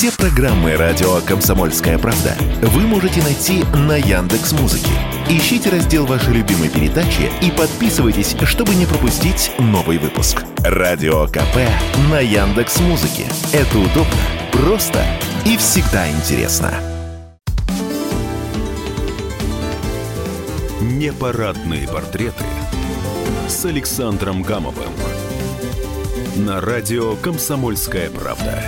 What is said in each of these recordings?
Все программы радио Комсомольская правда вы можете найти на Яндекс Музыке. Ищите раздел вашей любимой передачи и подписывайтесь, чтобы не пропустить новый выпуск. Радио КП на Яндекс Музыке. Это удобно, просто и всегда интересно. Непарадные портреты с Александром Гамовым на радио «Комсомольская правда».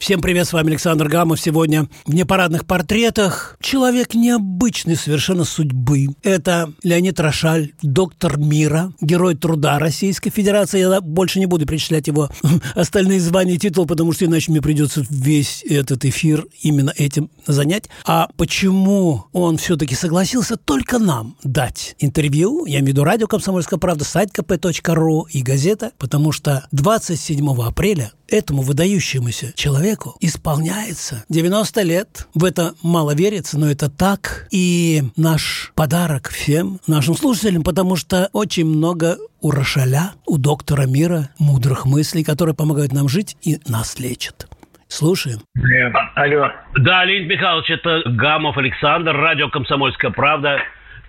Всем привет, с вами Александр Гамов. Сегодня в непарадных портретах человек необычной совершенно судьбы. Это Леонид Рошаль, доктор мира, герой труда Российской Федерации. Я больше не буду перечислять его остальные звания и титулы, потому что иначе мне придется весь этот эфир именно этим занять. А почему он все-таки согласился только нам дать интервью, я имею в виду радио «Комсомольская правда», сайт kp.ru и газета, потому что 27 апреля этому выдающемуся человеку исполняется 90 лет. В это мало верится, но это так. И наш подарок всем нашим слушателям, потому что очень много у Рошаля, у доктора мира мудрых мыслей, которые помогают нам жить и нас лечат. Слушаем. Нет. Алло. Да, Леонид Михайлович, это Гамов Александр, радио «Комсомольская правда»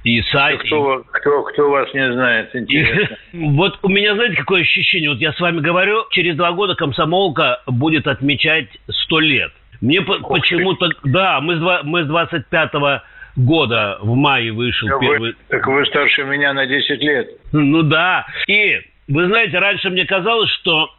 и сайт. Кто, кто, кто вас не знает, интересно. Вот у меня, знаете, какое ощущение? Вот я с вами говорю, через два года комсомолка будет отмечать сто лет. Мне почему-то... Да, мы с, мы с 25 года в мае вышел первый... Вы, так вы старше меня на 10 лет. Ну да. И вы знаете, раньше мне казалось, что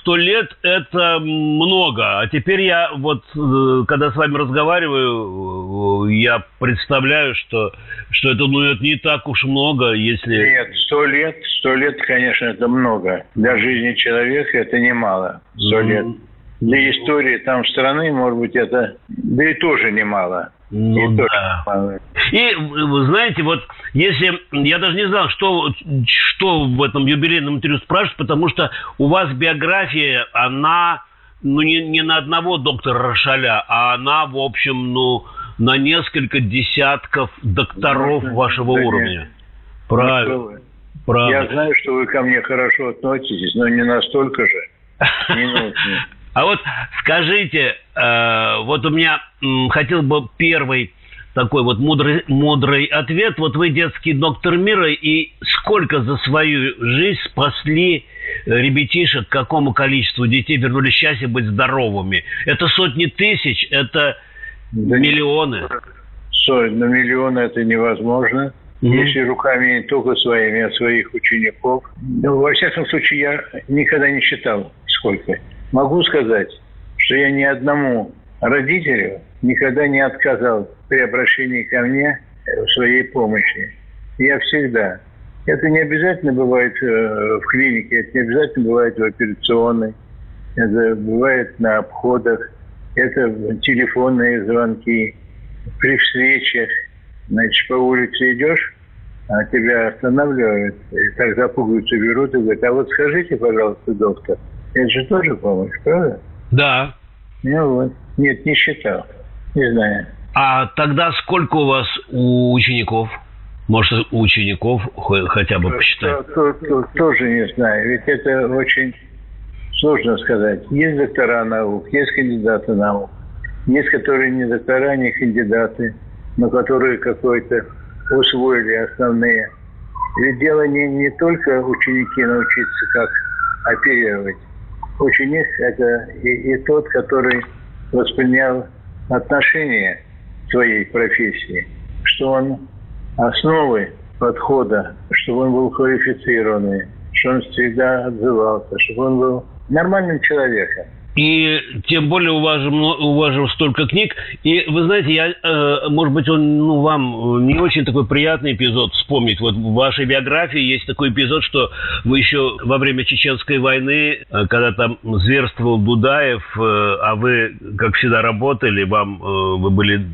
сто э, лет это много, а теперь я вот, э, когда с вами разговариваю, э, я представляю, что, что это, ну, это не так уж много, если... Нет, сто лет, сто лет, конечно, это много. Для жизни человека это немало, сто mm-hmm. лет. Для истории там страны, может быть, это, да и тоже немало. Ну, да. И, вы знаете, вот если... Я даже не знал, что, что в этом юбилейном интервью спрашивать, потому что у вас биография, она ну, не, не на одного доктора Рошаля, а она, в общем, ну, на несколько дескатков докторов ну, вашего да уровня. Нет. Правильно. Ну, Правда. Я знаю, что вы ко мне хорошо относитесь, но не настолько же. Минутно. А вот скажите, э, вот у меня м, хотел бы первый такой вот мудрый, мудрый ответ. Вот вы детский доктор мира, и сколько за свою жизнь спасли ребятишек, какому количеству детей вернули счастье быть здоровыми? Это сотни тысяч, это да миллионы. Сотни, на миллионы это невозможно. Mm-hmm. Если руками не только своими, а своих учеников. Ну, во всяком случае, я никогда не считал, сколько. Могу сказать, что я ни одному родителю никогда не отказал при обращении ко мне в своей помощи. Я всегда. Это не обязательно бывает э, в клинике, это не обязательно бывает в операционной, это бывает на обходах, это телефонные звонки, при встречах. Значит, по улице идешь, а тебя останавливают, и так запугиваются, берут и говорят, а вот скажите, пожалуйста, доктор, это же тоже помощь, правда? Да. Ну вот. Нет, не считал. Не знаю. А тогда сколько у вас у учеников? Может, у учеников хотя бы посчитать? То, то, то, тоже не знаю. Ведь это очень сложно сказать. Есть доктора наук, есть кандидаты наук. Есть, которые не доктора, не кандидаты, но которые какой-то усвоили основные. Ведь дело не, не только ученики научиться, как оперировать. Ученик – это и, и тот, который воспринял отношение своей профессии, что он основы подхода, чтобы он был квалифицированный, что он всегда отзывался, чтобы он был нормальным человеком и тем более у вас же, у вас же столько книг. И вы знаете, я, э, может быть, он ну, вам не очень такой приятный эпизод вспомнить. Вот в вашей биографии есть такой эпизод, что вы еще во время Чеченской войны, э, когда там зверствовал Дудаев, э, а вы, как всегда, работали, вам вы были,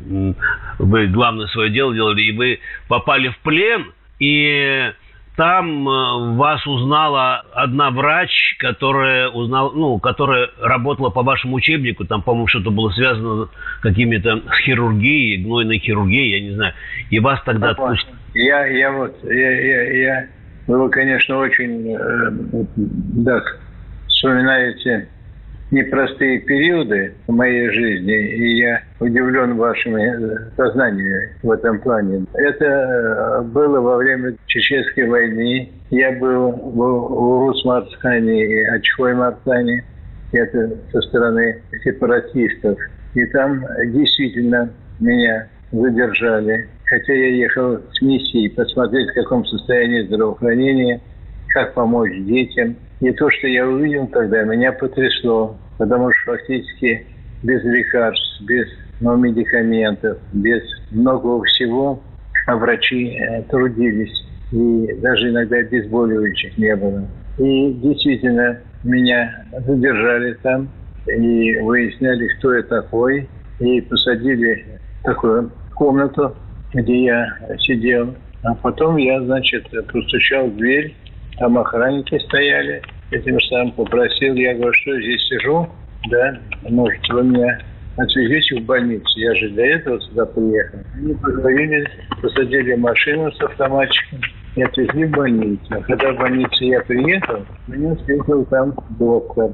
вы главное свое дело делали, и вы попали в плен, и там э, вас узнала одна врач, которая узнала, ну, которая работала по вашему учебнику, там, по-моему, что-то было связано с какими-то с хирургией, гнойной хирургией, я не знаю. И вас тогда отпустили. Я, я вот, я, я, я был, конечно, очень, э, да, вспоминаете непростые периоды в моей жизни, и я удивлен вашим э, сознанием в этом плане. Это э, было во время Чеченской войны. Я был в Урус-Марцхане и Ачхой-Марцхане. Это со стороны сепаратистов. И там действительно меня задержали. Хотя я ехал с миссией посмотреть, в каком состоянии здравоохранения, как помочь детям. И то, что я увидел тогда, меня потрясло потому что фактически без лекарств, без ну, медикаментов, без многого всего а врачи э, трудились. И даже иногда обезболивающих не было. И действительно меня задержали там и выясняли, кто я такой. И посадили в такую комнату, где я сидел. А потом я, значит, постучал в дверь, там охранники стояли – этим самым попросил, я говорю, что здесь сижу, да, может, вы меня отвезете в больницу. Я же для этого сюда приехал. Они поговорили, посадили машину с автоматчиком и отвезли в больницу. Когда в больницу я приехал, меня встретил там доктор.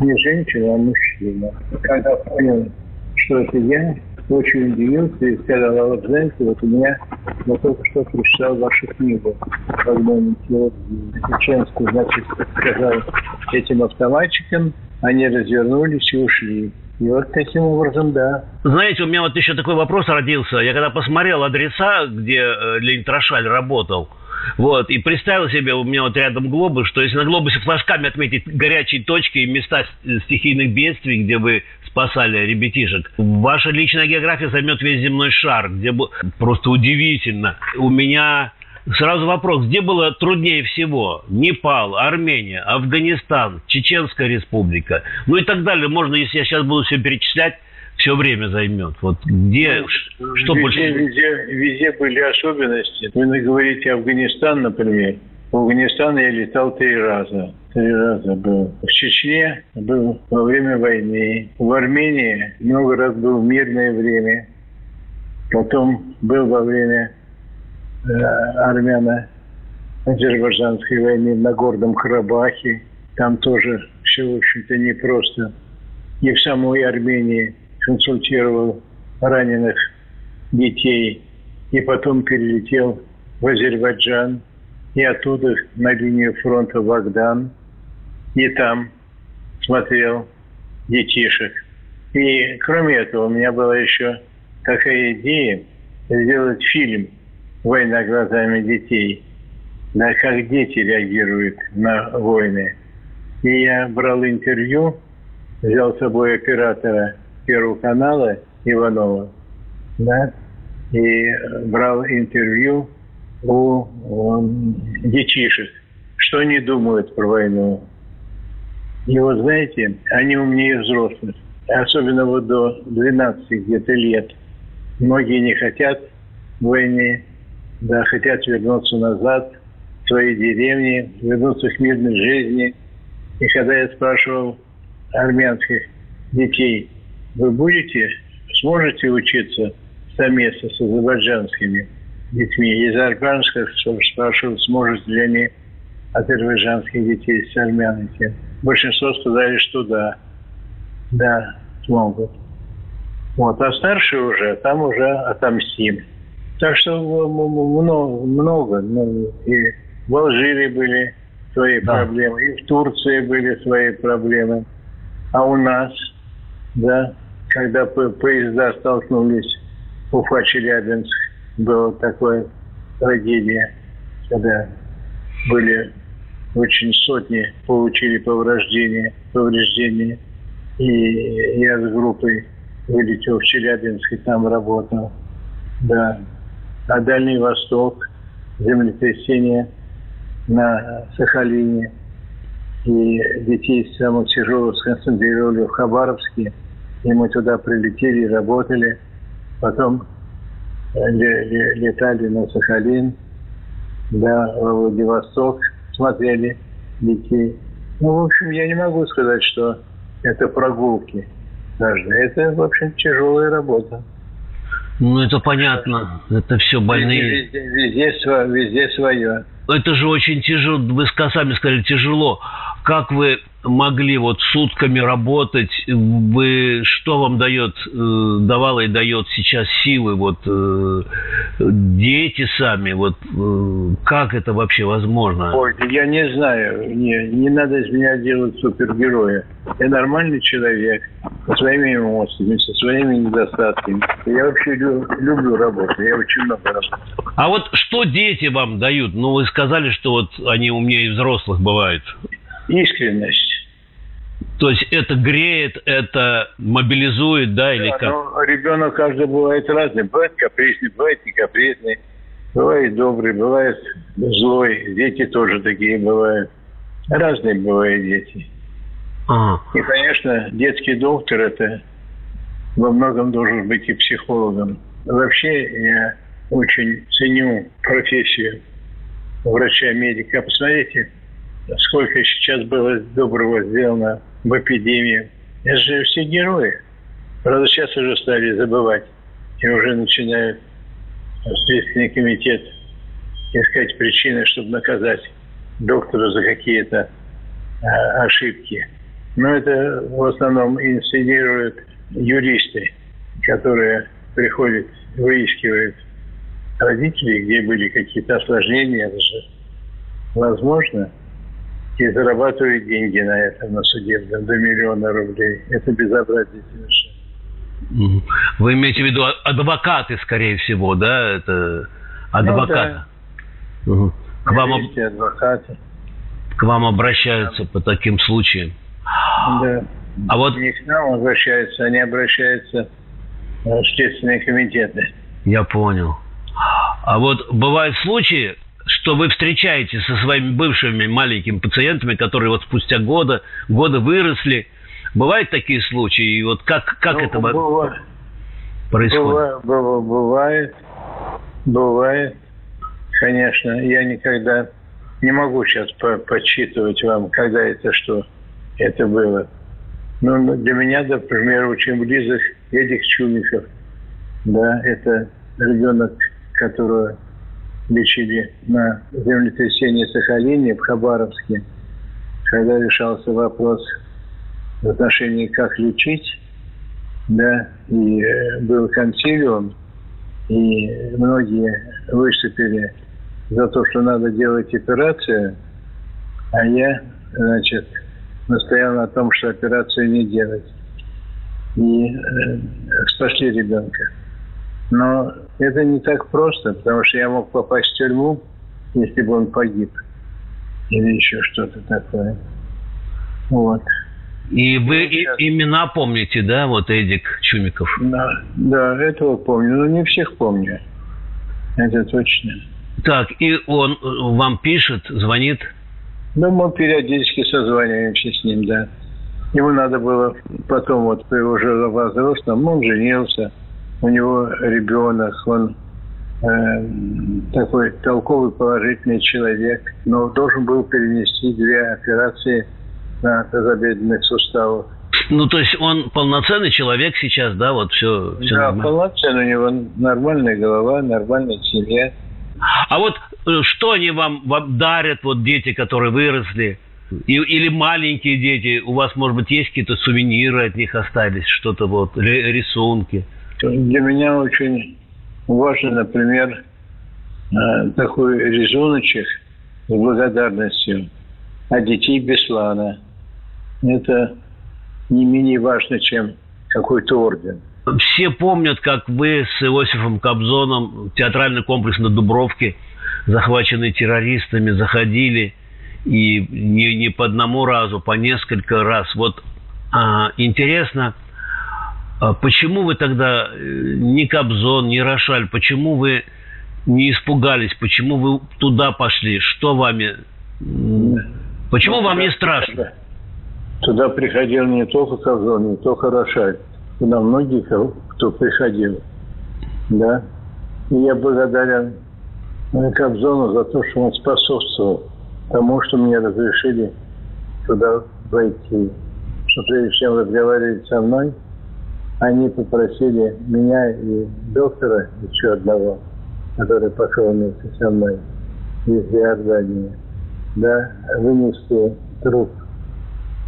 Не женщина, а мужчина. Когда понял, что это я, очень удивился и сказал, а вот знаете, вот у меня, я только что прочитал вашу книгу «Возможно, Чеченскую», значит, сказал этим автоматчикам, они развернулись и ушли. И вот таким образом, да. Знаете, у меня вот еще такой вопрос родился. Я когда посмотрел адреса, где э, Леонид Рошаль работал, вот, и представил себе, у меня вот рядом глобус, что если на глобусе флажками отметить горячие точки и места стихийных бедствий, где вы спасали ребятишек. Ваша личная география займет весь земной шар, где бы просто удивительно. У меня Сразу вопрос, где было труднее всего? Непал, Армения, Афганистан, Чеченская республика, ну и так далее. Можно, если я сейчас буду все перечислять, все время займет. Вот где, ну, что везде, больше? Везде, везде были особенности. Вы говорите Афганистан, например. В Афганистан я летал три раза. Три раза был. В Чечне был во время войны. В Армении много раз был в мирное время. Потом был во время э, армяно-азербайджанской войны на Гордом Карабахе. Там тоже все, в общем-то, непросто. И в самой Армении консультировал раненых детей. И потом перелетел в Азербайджан – и оттуда на линию фронта в Агдан, и там смотрел детишек. И кроме этого, у меня была еще такая идея сделать фильм «Война глазами детей», да, как дети реагируют на войны. И я брал интервью, взял с собой оператора Первого канала Иванова, да, и брал интервью у, у детишек, что они думают про войну. И вот знаете, они умнее взрослых. Особенно вот до 12 где-то лет. Многие не хотят войны, да, хотят вернуться назад в свои деревни, вернуться к мирной жизни. И когда я спрашивал армянских детей, вы будете, сможете учиться совместно с азербайджанскими? детьми. Из Арганска спрашивал, сможет ли они азербайджанских детей с армянами. Большинство сказали, что да. Да, смогут. Вот, а старшие уже, там уже отомстим. Так что много, много. Ну, и в Алжире были свои да. проблемы, и в Турции были свои проблемы. А у нас, да, когда поезда столкнулись Уфа-Челябинск, была такая трагедия, когда были очень сотни получили повреждения, повреждения. И я с группой вылетел в Челябинск и там работал. Да. А Дальний Восток, землетрясение на Сахалине. И детей самых тяжелых сконцентрировали в Хабаровске. И мы туда прилетели и работали. Потом летали на Сахалин, да, в Владивосток, смотрели детей. Ну, в общем, я не могу сказать, что это прогулки даже. Это, в общем, тяжелая работа. Ну, это понятно. Это все больные. Везде, везде, везде, свое. Это же очень тяжело. Вы сами сказали, тяжело. Как вы могли вот сутками работать? Вы что вам дает, э, давало и дает сейчас силы? Вот э, дети сами, вот э, как это вообще возможно? Ой, я не знаю, не, не надо из меня делать супергероя. Я нормальный человек, со своими эмоциями, со своими недостатками. Я вообще люблю работу, я очень много работаю. А вот что дети вам дают? Ну, вы сказали, что вот они умнее взрослых бывают. Искренность. То есть это греет, это мобилизует, да, или да, как? Ну, ребенок каждый бывает разный. Бывает капризный, бывает не капризный. Бывает добрый, бывает злой. Дети тоже такие бывают. Разные бывают дети. Ага. И, конечно, детский доктор это во многом должен быть и психологом. Вообще я очень ценю профессию врача-медика. Посмотрите, сколько сейчас было доброго сделано в эпидемии. Это же все герои. Правда, сейчас уже стали забывать. И уже начинают Следственный комитет искать причины, чтобы наказать доктора за какие-то а, ошибки. Но это в основном инсценируют юристы, которые приходят, выискивают родителей, где были какие-то осложнения, это же возможно, и зарабатывают деньги на этом, на судебном, до миллиона рублей. Это безобразие совершенно. Вы имеете в виду адвокаты, скорее всего, да? Это адвокаты. Ну, да. угу. К вам, адвокаты. К вам обращаются да. по таким случаям. Да. А вот... Не к нам обращаются, они обращаются в следственные комитеты. Я понял. А вот бывают случаи, что вы встречаетесь со своими бывшими маленькими пациентами, которые вот спустя года, годы выросли. Бывают такие случаи? И вот как, как ну, это бывает, происходит? Бывает, бывает, бывает. Конечно, я никогда не могу сейчас по подсчитывать вам, когда это что это было. Ну, для меня, например, очень близок Эдик Чумиков. Да, это ребенок, которого лечили на землетрясении Сахалине в Хабаровске, когда решался вопрос в отношении, как лечить, да, и э, был консилиум, и многие выступили за то, что надо делать операцию, а я, значит, настоял на том, что операцию не делать. И э, спасли ребенка. Но это не так просто, потому что я мог попасть в тюрьму, если бы он погиб. Или еще что-то такое. Вот. И вы сейчас... имена помните, да, вот Эдик Чумиков? Да, да, этого помню, но не всех помню. Это точно. Так, и он э, вам пишет, звонит? Ну, мы периодически созваниваемся с ним, да. Ему надо было потом, вот при уже возрастном, он женился – у него ребенок, он э, такой толковый, положительный человек, но должен был перенести две операции на тазобедренных суставах. Ну, то есть он полноценный человек сейчас, да, вот все, все Да, нормально. полноценный, у него нормальная голова, нормальная семья. А вот э, что они вам, вам дарят, вот дети, которые выросли, и, или маленькие дети, у вас, может быть, есть какие-то сувениры от них остались, что-то вот, рисунки? Для меня очень важен, например, э, такой рисуночек с благодарностью от детей Беслана. Это не менее важно, чем какой-то орден. Все помнят, как вы с Иосифом Кобзоном театральный комплекс на Дубровке, захваченный террористами, заходили и не, не по одному разу, по несколько раз. Вот а, интересно, почему вы тогда э, не Кобзон, не Рошаль, почему вы не испугались, почему вы туда пошли, что вами, почему ну, вам не страшно? Туда приходил не только Кобзон, не только Рошаль, туда многие, кто приходил, да. И я благодарен Кобзону за то, что он способствовал тому, что мне разрешили туда войти. Что прежде чем разговаривать со мной, они попросили меня и доктора, еще одного, который пошел вместе со мной из Иордании, да, вынести труп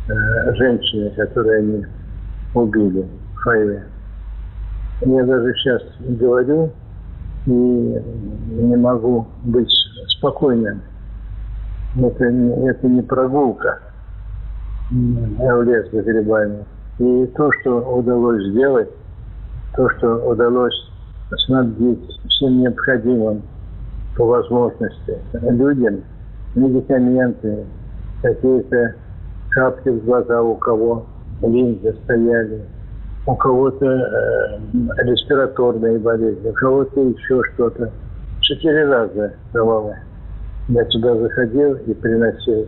э, женщине, которую они убили в Фаеве. Я даже сейчас говорю и не могу быть спокойным. Это, это не прогулка в лес за грибами. И то, что удалось сделать, то, что удалось снабдить всем необходимым по возможности людям, медикаменты, какие-то капли в глаза у кого, линзы стояли, у кого-то э, респираторные болезни, у кого-то еще что-то. Четыре раза давала. Я туда заходил и приносил.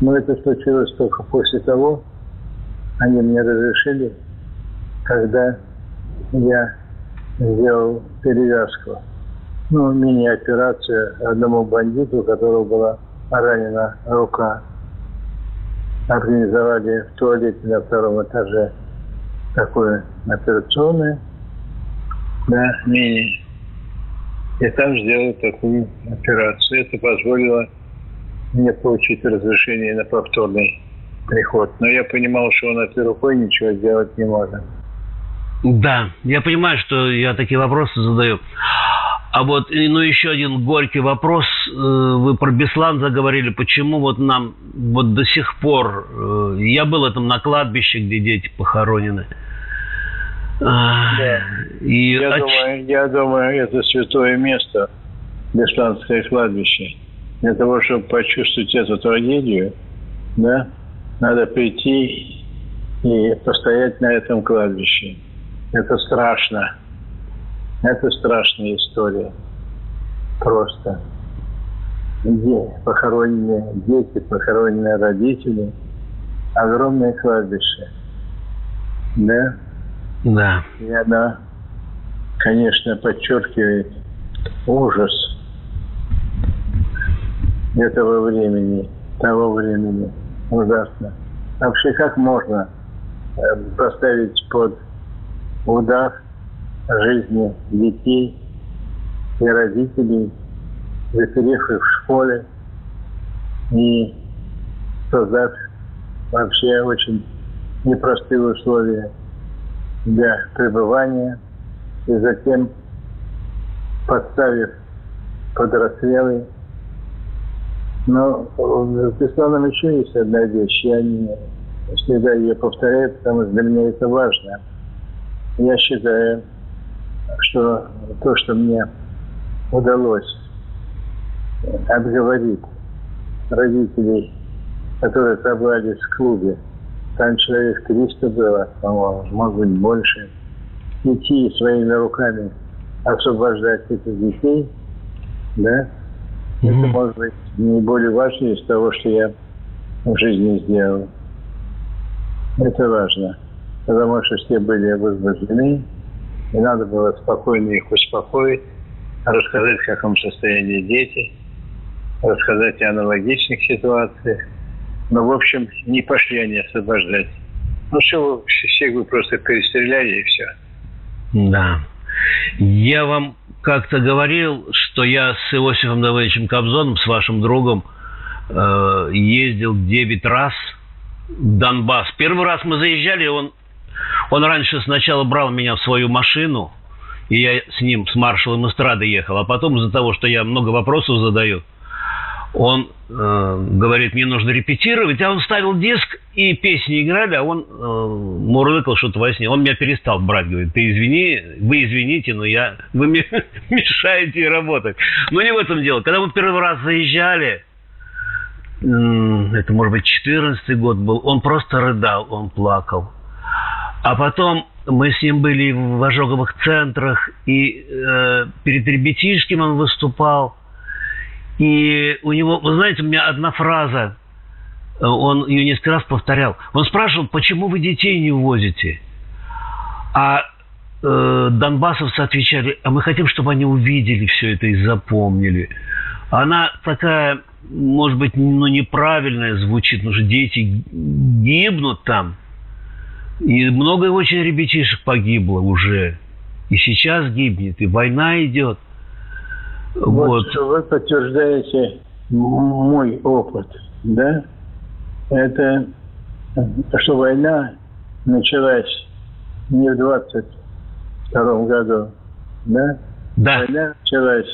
Но это случилось только после того, они мне разрешили, когда я сделал перевязку. Ну, мини-операция одному бандиту, у которого была ранена рука. Организовали в туалете на втором этаже такое операционное, да, мини. И там сделали такую операцию. Это позволило мне получить разрешение на повторный приход. Но я понимал, что он этой рукой ничего сделать не может. Да, я понимаю, что я такие вопросы задаю. А вот, ну, еще один горький вопрос. Э, вы про Беслан заговорили. Почему вот нам вот до сих пор... Э, я был там на кладбище, где дети похоронены. Да. И я, от... думаю, я думаю, это святое место, Бесланское кладбище. Для того, чтобы почувствовать эту трагедию, да, надо прийти и постоять на этом кладбище. Это страшно. Это страшная история. Просто. Где похороненные дети, похороненные родители. Огромное кладбище. Да? Да. И она, конечно, подчеркивает ужас этого времени, того времени. Ужасно. Вообще, как можно э, поставить под удар жизни детей и родителей, заперев в школе и создав вообще очень непростые условия для пребывания и затем подставив под расстрелы. Но в Бесланом еще есть одна вещь. Я не всегда ее повторяю, потому что для меня это важно. Я считаю, что то, что мне удалось обговорить родителей, которые собрались в клубе, там человек 300 было, по-моему, может быть, больше, идти своими руками освобождать этих детей, да, mm-hmm. это может быть не более важно из того, что я в жизни сделал. Это важно, потому что все были возбуждены, и надо было спокойно их успокоить, рассказать, в каком состоянии дети, рассказать о аналогичных ситуациях. Но, в общем, не пошли они освобождать. Ну, все, всех вы просто перестреляли, и все. Да. Я вам как-то говорил, что я с Иосифом Давыдовичем Кобзоном, с вашим другом, э, ездил 9 раз в Донбасс. Первый раз мы заезжали, он он раньше сначала брал меня в свою машину, и я с ним, с маршалом эстрады ехал, а потом из-за того, что я много вопросов задаю, он э, говорит, мне нужно репетировать, а он ставил диск, и песни играли, а он э, мурлыкал что-то во сне. Он меня перестал брать, говорит, ты извини, вы извините, но я, вы мне мешаете работать. Но не в этом дело. Когда мы первый раз заезжали, это, может быть, 14 год был, он просто рыдал, он плакал. А потом мы с ним были в ожоговых центрах, и э, перед ребятишком он выступал. И у него, вы знаете, у меня одна фраза, э, он ее несколько раз повторял. Он спрашивал, почему вы детей не увозите? А э, донбассовцы отвечали, а мы хотим, чтобы они увидели все это и запомнили. Она такая, может быть, ну, неправильная звучит, потому что дети гибнут там – и много очень ребятишек погибло уже. И сейчас гибнет, и война идет. Вот, вот. вы подтверждаете мой опыт, да? это что война началась не в 22 году, да? Да. Война началась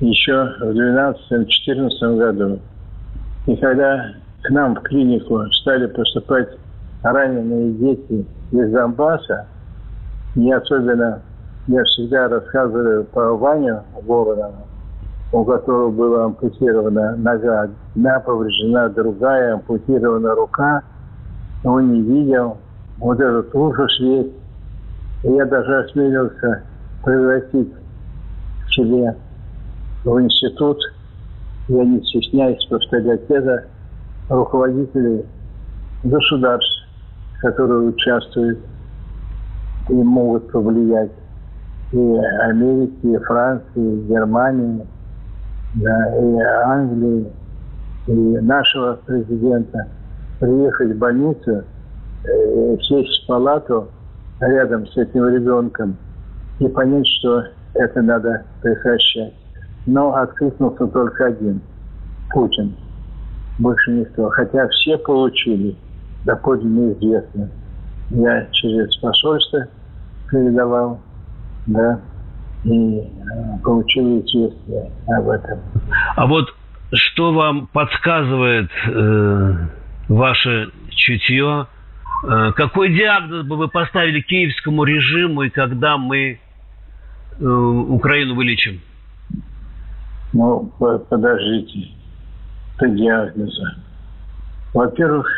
еще в 12-14 году. И когда к нам в клинику стали поступать раненые дети из Донбасса, не особенно, я всегда рассказываю про Ваню Воронову, у которого была ампутирована нога, одна повреждена, другая, ампутирована рука, он не видел, вот этот ужас весь. Я даже осмелился пригласить к себе в институт, я не стесняюсь повторять это, руководителей государств, которые участвуют и могут повлиять и Америки, Франции, Германии, да, и Англии, и нашего президента приехать в больницу, э, сесть в палату рядом с этим ребенком и понять, что это надо прекращать. Но откликнулся только один – Путин. Больше никто. Хотя все получили, доподлинно известно. Я через посольство передавал, да, и э, получил известие об этом. А вот что вам подсказывает э, ваше чутье? Э, какой диагноз бы вы поставили киевскому режиму, и когда мы э, Украину вылечим? Ну, подождите. Это диагноза. Во-первых,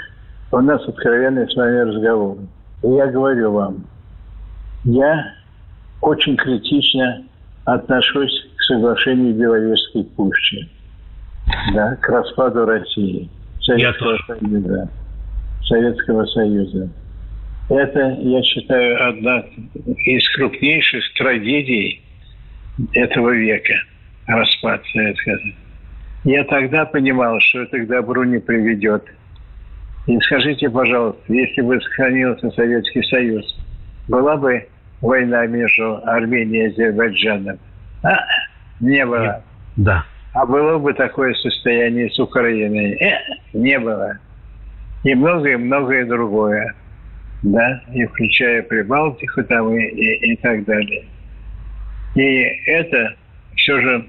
у нас откровенный с вами разговор. И я говорю вам, я очень критично отношусь к соглашению Беловежской пущи, да, к распаду России, Советского Союза. Советского Союза. Это, я считаю, одна из крупнейших трагедий этого века, распад Советского Союза. Я тогда понимал, что это к добру не приведет. И скажите, пожалуйста, если бы сохранился Советский Союз, была бы война между Арменией и Азербайджаном? А, не было. Да. А было бы такое состояние с Украиной? Э, не было. И многое-многое другое. Да, и включая Прибалтику там и, и, и так далее. И это все же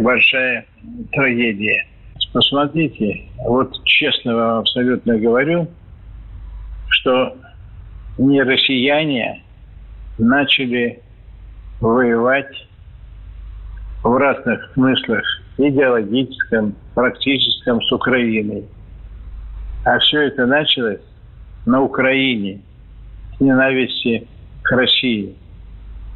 большая трагедия. Посмотрите, вот честно вам абсолютно говорю, что не россияне начали воевать в разных смыслах, идеологическом, практическом с Украиной. А все это началось на Украине с ненависти к России.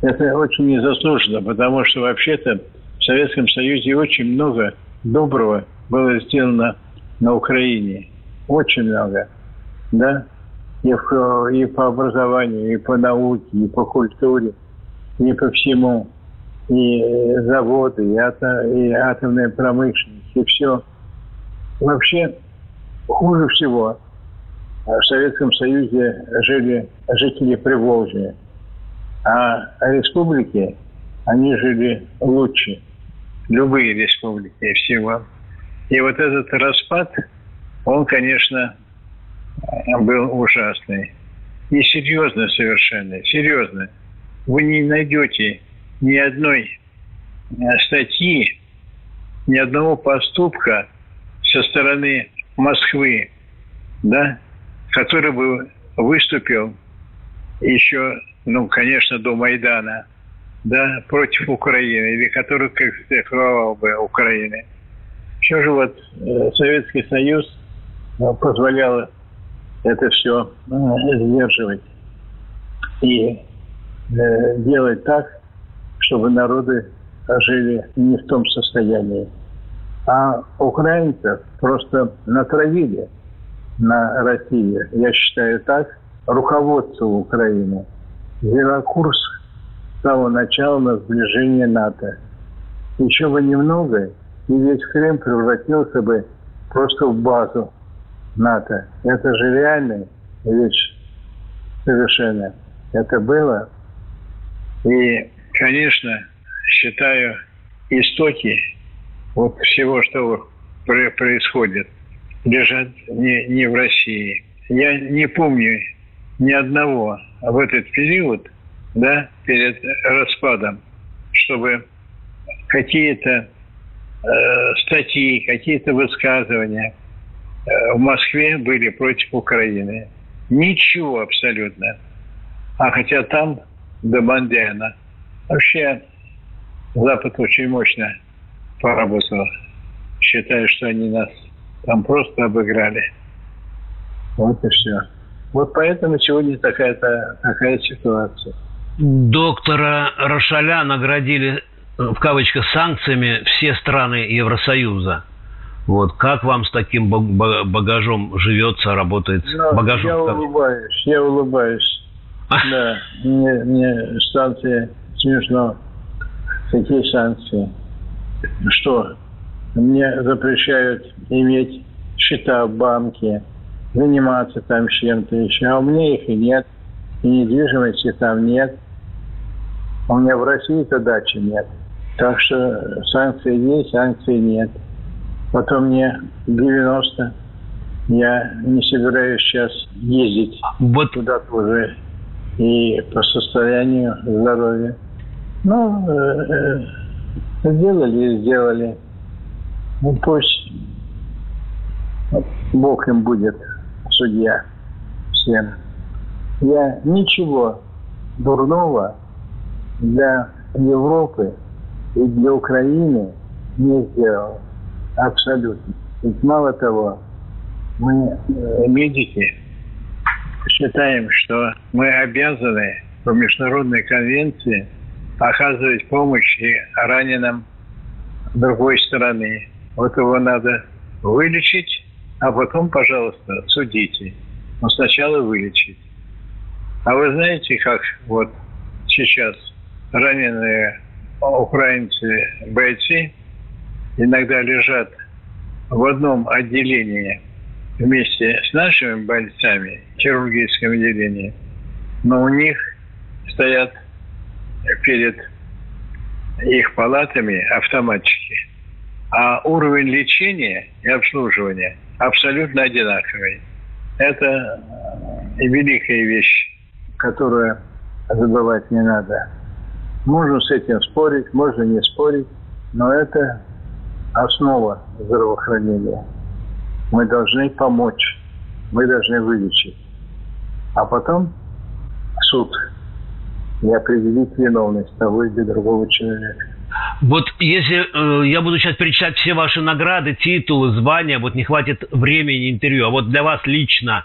Это очень незаслуженно, потому что вообще-то в Советском Союзе очень много доброго было сделано на Украине. Очень много. Да? И, в, и по образованию, и по науке, и по культуре, и по всему. И заводы, и, ато, и атомная промышленность, и все. Вообще, хуже всего в Советском Союзе жили жители Приволжья. А республики, они жили лучше любые республики всего. И вот этот распад, он, конечно, был ужасный. И серьезно совершенно, серьезно. Вы не найдете ни одной э, статьи, ни одного поступка со стороны Москвы, да, который бы выступил еще, ну, конечно, до Майдана – да, против Украины, или который критиковал бы Украины. Все же вот э, Советский Союз э, позволял это все э, сдерживать и делать так, чтобы народы жили не в том состоянии. А украинцев просто натравили на Россию. Я считаю так. Руководство Украины взяло курс с самого начала на сближение НАТО. Еще бы немного, и весь Крым превратился бы просто в базу НАТО. Это же реальная вещь совершенно. Это было. И, конечно, считаю истоки вот всего, что происходит, лежат не, не в России. Я не помню ни одного в этот период, да, перед распадом, чтобы какие-то э, статьи, какие-то высказывания в Москве были против Украины. Ничего абсолютно. А хотя там до Бандиана. Вообще Запад очень мощно поработал. Считаю, что они нас там просто обыграли. Вот и все. Вот поэтому сегодня такая-то такая ситуация. Доктора Рошаля наградили в кавычках санкциями все страны Евросоюза. Вот как вам с таким багажом живется, работает? Ну, багажом, я улыбаюсь, я улыбаюсь. Да, мне, мне санкции смешно. Какие санкции? Что? Мне запрещают иметь счета в банке, заниматься там чем-то еще. А у меня их и нет. И недвижимости там нет. У меня в России-то дачи нет. Так что санкции есть, санкций нет. Потом мне 90. Я не собираюсь сейчас ездить вот. туда тоже. И по состоянию здоровья. Ну, э, э, сделали, сделали. Ну, пусть Бог им будет судья всем. Я ничего дурного для Европы и для Украины не сделал. Абсолютно. Ведь мало того, мы, э, медики, считаем, что мы обязаны по международной конвенции оказывать помощь раненым другой стороны. Вот его надо вылечить, а потом, пожалуйста, судите. Но сначала вылечить. А вы знаете, как вот сейчас раненые украинцы бойцы иногда лежат в одном отделении вместе с нашими бойцами, хирургическом отделении, но у них стоят перед их палатами автоматчики. А уровень лечения и обслуживания абсолютно одинаковый. Это великая вещь, которую забывать не надо. Можно с этим спорить, можно не спорить, но это основа здравоохранения. Мы должны помочь, мы должны вылечить. А потом суд и определить виновность того или другого человека. Вот если э, я буду сейчас перечислять все ваши награды, титулы, звания, вот не хватит времени интервью, а вот для вас лично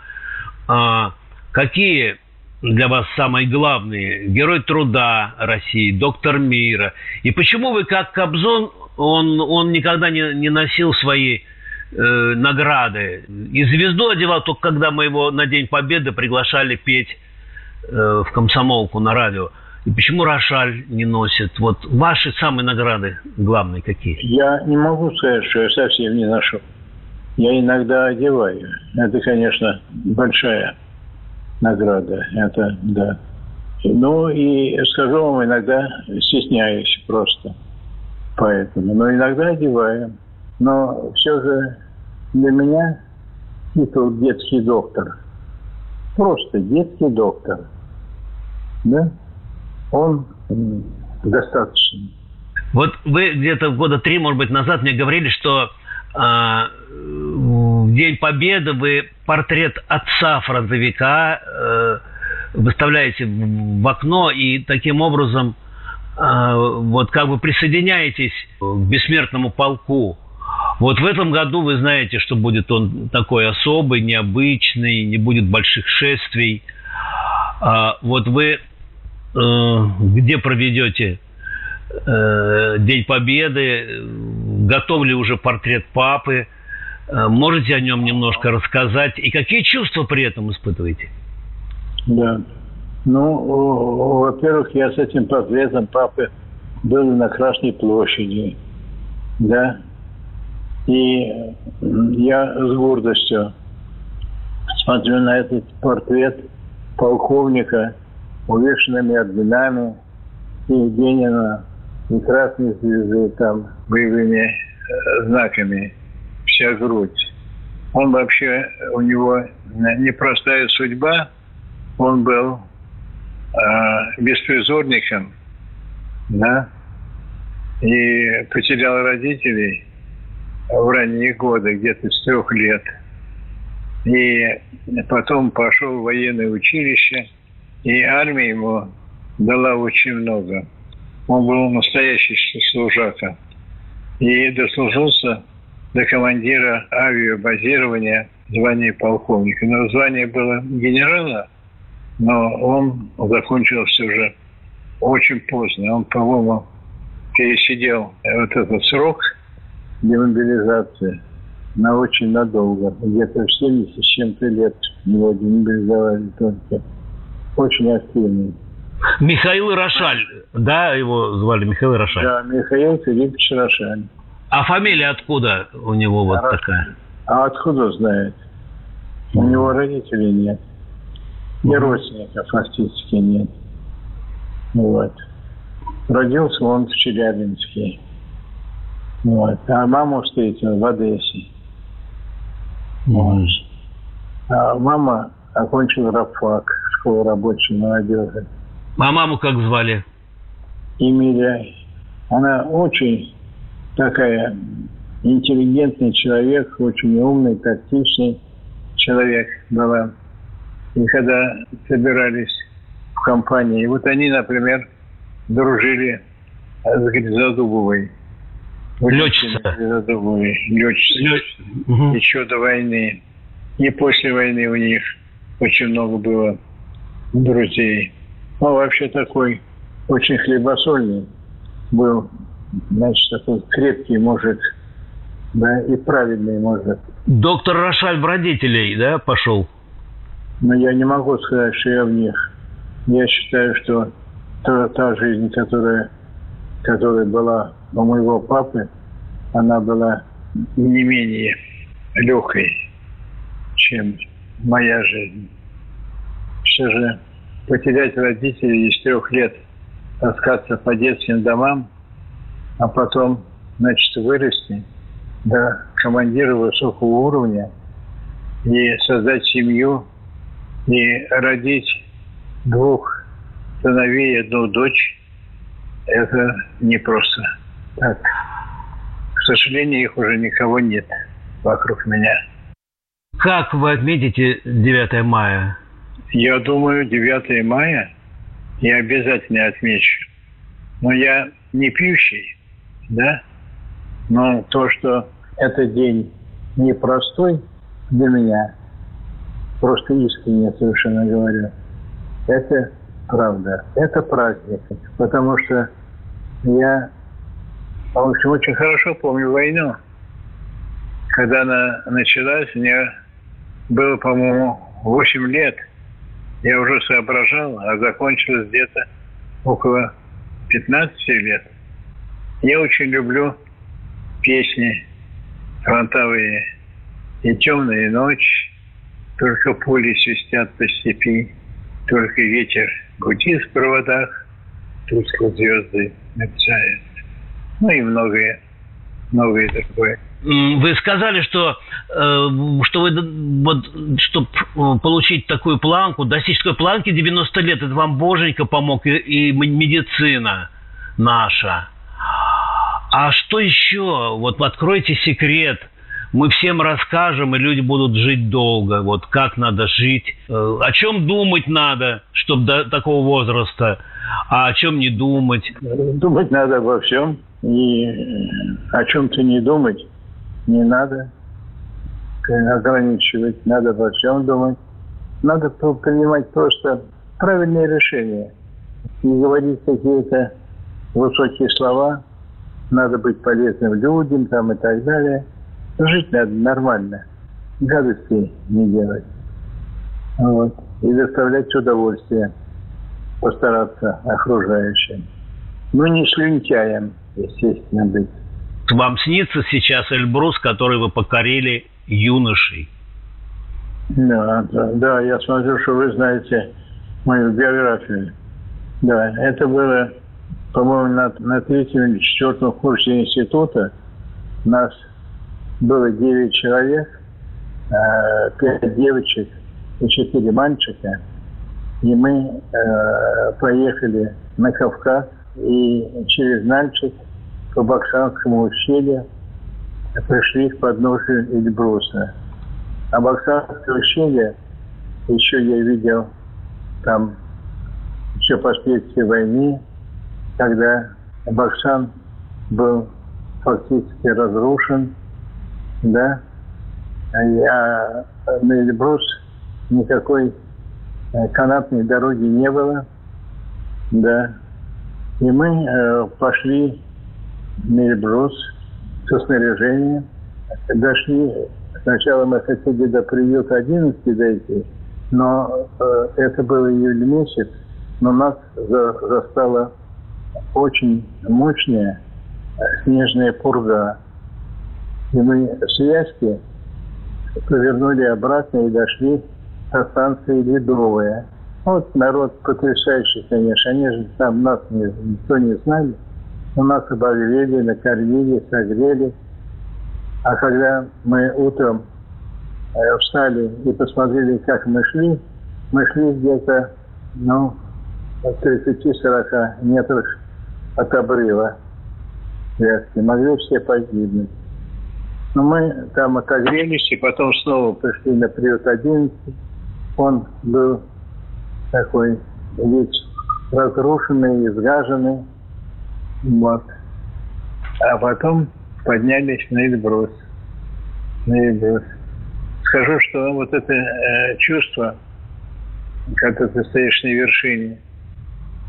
э, какие для вас самые главные? Герой труда России, доктор мира. И почему вы, как Кобзон, он, он никогда не, не носил свои э, награды? И звезду одевал только когда мы его на День Победы приглашали петь э, в комсомолку на радио. И почему Рошаль не носит? Вот ваши самые награды главные какие? Я не могу сказать, что я совсем не ношу. Я иногда одеваю. Это, конечно, большая награда. Это, да. Ну, и скажу вам, иногда стесняюсь просто. Поэтому. Но иногда одеваю. Но все же для меня титул детский доктор. Просто детский доктор. Да? Он достаточно. Вот вы где-то года три, может быть, назад мне говорили, что а, в День Победы вы портрет отца фронтовика э, выставляете в окно и таким образом э, вот как бы присоединяетесь к бессмертному полку. Вот в этом году вы знаете, что будет он такой особый, необычный, не будет больших шествий. А вот вы э, где проведете День Победы, готовили уже портрет папы, Э, можете о нем немножко рассказать? И какие чувства при этом испытываете? Да. Ну, во-первых, я с этим портретом папы был на Красной площади. Да. И я с гордостью смотрю на этот портрет полковника, увешанными орденами, Евгенина, и красной звезды, там, боевыми э, знаками вся грудь. Он вообще, у него непростая судьба. Он был э, беспризорником, да, и потерял родителей в ранние годы, где-то с трех лет. И потом пошел в военное училище, и армия ему дала очень много. Он был настоящий служака. И дослужился до командира авиабазирования звания полковника. Но звание было генерала, но он закончил все же очень поздно. Он, по-моему, пересидел вот этот срок демобилизации на очень надолго. Где-то в 70 с чем-то лет его демобилизовали только. Очень активный. Михаил Рошаль, да, его звали Михаил Рошаль? Да, Михаил Филиппович Рошаль. А фамилия откуда у него вот а такая? А откуда знает? У него родителей нет. И родственников фактически нет. Вот. Родился он в Челябинске. Вот. А маму встретил в Одессе. Вот. А мама окончила рабфак, школу рабочей молодежи. А маму как звали? Эмилия. Она очень такая интеллигентный человек, очень умный, тактичный человек была. И когда собирались в компании, вот они, например, дружили с Гризодубовой. Летчица. Гризодубовой. Летчица. Лет... Угу. Еще до войны. И после войны у них очень много было друзей. Он вообще такой очень хлебосольный был, значит, такой крепкий мужик, да, и правильный мужик. Доктор Рошаль в родителей, да, пошел? Но я не могу сказать, что я в них. Я считаю, что та, та жизнь, которая, которая была у моего папы, она была не менее легкой, чем моя жизнь. Все же потерять родителей из трех лет, таскаться по детским домам, а потом, значит, вырасти до командира высокого уровня и создать семью, и родить двух сыновей и одну дочь, это не просто так. К сожалению, их уже никого нет вокруг меня. Как вы отметите 9 мая? Я думаю, 9 мая я обязательно отмечу. Но я не пьющий, да? Но то, что этот день непростой для меня, просто искренне совершенно говорю, это правда. Это праздник. Потому что я, в общем, очень хорошо помню войну. Когда она началась, мне было, по-моему, 8 лет – я уже соображал, а закончилось где-то около 15 лет. Я очень люблю песни фронтовые. И темная ночь, только пули свистят по степи, только ветер гудит в проводах, тускло звезды мерцают. Ну и многое, многое такое. Вы сказали, что, э, что вы, вот, чтобы э, получить такую планку, достичь такой планки 90 лет, это вам Боженька помог и, и медицина наша. А что еще? Вот откройте секрет. Мы всем расскажем, и люди будут жить долго. Вот как надо жить, э, о чем думать надо, чтобы до такого возраста, а о чем не думать. Думать надо обо всем, и о чем-то не думать не надо ограничивать, надо во всем думать. Надо принимать просто правильные решения. Не говорить какие-то высокие слова. Надо быть полезным людям там и так далее. Жить надо нормально. Гадости не делать. Вот. И доставлять удовольствие. Постараться окружающим. Ну, не слюнтяем, естественно, быть. Вам снится сейчас Эльбрус, который вы покорили юношей? Да, да, да, я смотрю, что вы знаете мою биографию. Да, это было, по-моему, на, на третьем или четвертом курсе института. Нас было девять человек, э, пять девочек и четыре мальчика. И мы э, поехали на Кавказ и через Нальчик по Баксанскому ущелью пришли к подножию Эльбруса. А Баксанское ущелье еще я видел там еще последствия войны, когда Баксан был фактически разрушен, да, а на Эльбрус никакой э, канатной дороги не было, да, и мы э, пошли на Эльбрус со снаряжением, дошли, сначала мы хотели до приюта 11 дойти, но э, это был июль месяц, но нас за, застала очень мощная снежная пурга. И мы связки повернули обратно и дошли до станции Ледовая. Вот народ потрясающий, конечно. Они же там нас не, никто не знали. Но нас обогрели, накормили, согрели. А когда мы утром э, встали и посмотрели, как мы шли, мы шли где-то, ну, 30-40 метров от обрыва связки. Могли все погибнуть. Но мы там отогрелись, и потом снова пришли на приют 11. Он был такой весь разрушенный, изгаженный. Вот. А потом поднялись на Эльбрус. На Эльбрус. Скажу, что вот это э, чувство, когда ты стоишь на вершине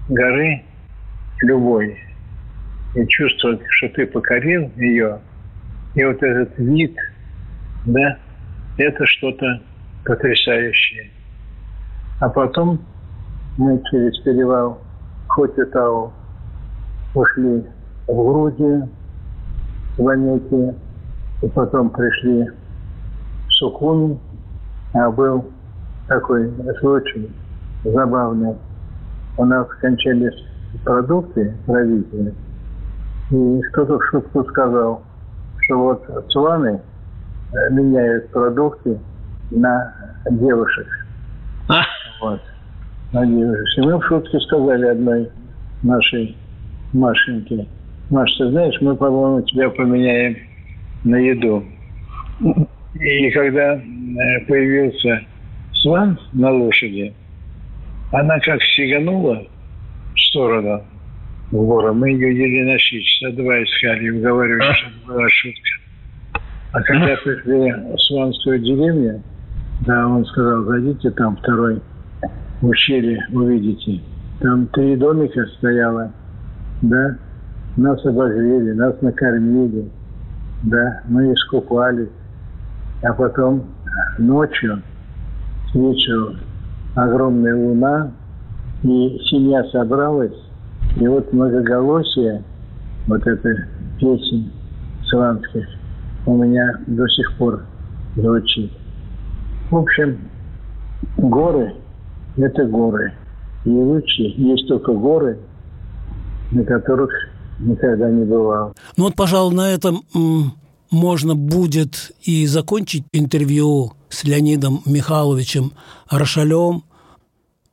горы, любой, и чувствовать, что ты покорил ее, и вот этот вид, да, это что-то потрясающее. А потом мы через перевал Хотитау ушли в Грузию, в Онеке, и потом пришли в Сукуни, а был такой случай забавный. У нас кончались продукты провизии, и кто-то в шутку сказал, что вот цуаны э, меняют продукты на девушек. А? Вот. На девушек. И мы в шутке сказали одной нашей Машеньке, Маш, ты знаешь, мы, по-моему, тебя поменяем на еду. И когда э, появился Сван на лошади, она как сиганула в сторону в гору. Мы ее еле нашли, часа два искали, уговаривали, что это была шутка. А когда пришли в Сванскую деревню, да, он сказал, зайдите там второй ущелье, увидите. Там три домика стояло, да, нас обогрели, нас накормили, да, мы искупались. А потом ночью, к вечеру, огромная луна, и семья собралась, и вот многоголосие, вот эта песен славянских, у меня до сих пор звучит. В общем, горы – это горы. И лучше есть только горы, на которых никогда не бывал. Ну вот, пожалуй, на этом можно будет и закончить интервью с Леонидом Михайловичем Рошалем.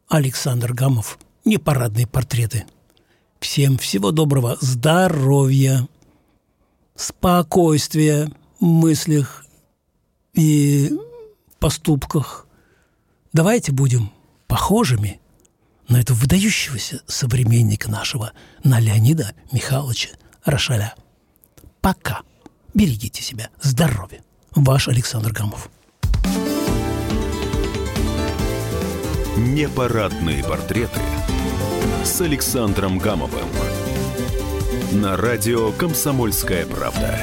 Александр Гамов. Непарадные портреты. Всем всего доброго, здоровья, спокойствия в мыслях и поступках. Давайте будем похожими на этого выдающегося современника нашего, на Леонида Михайловича Рошаля. Пока. Берегите себя. Здоровья. Ваш Александр Гамов. Непарадные портреты с Александром Гамовым на радио «Комсомольская правда».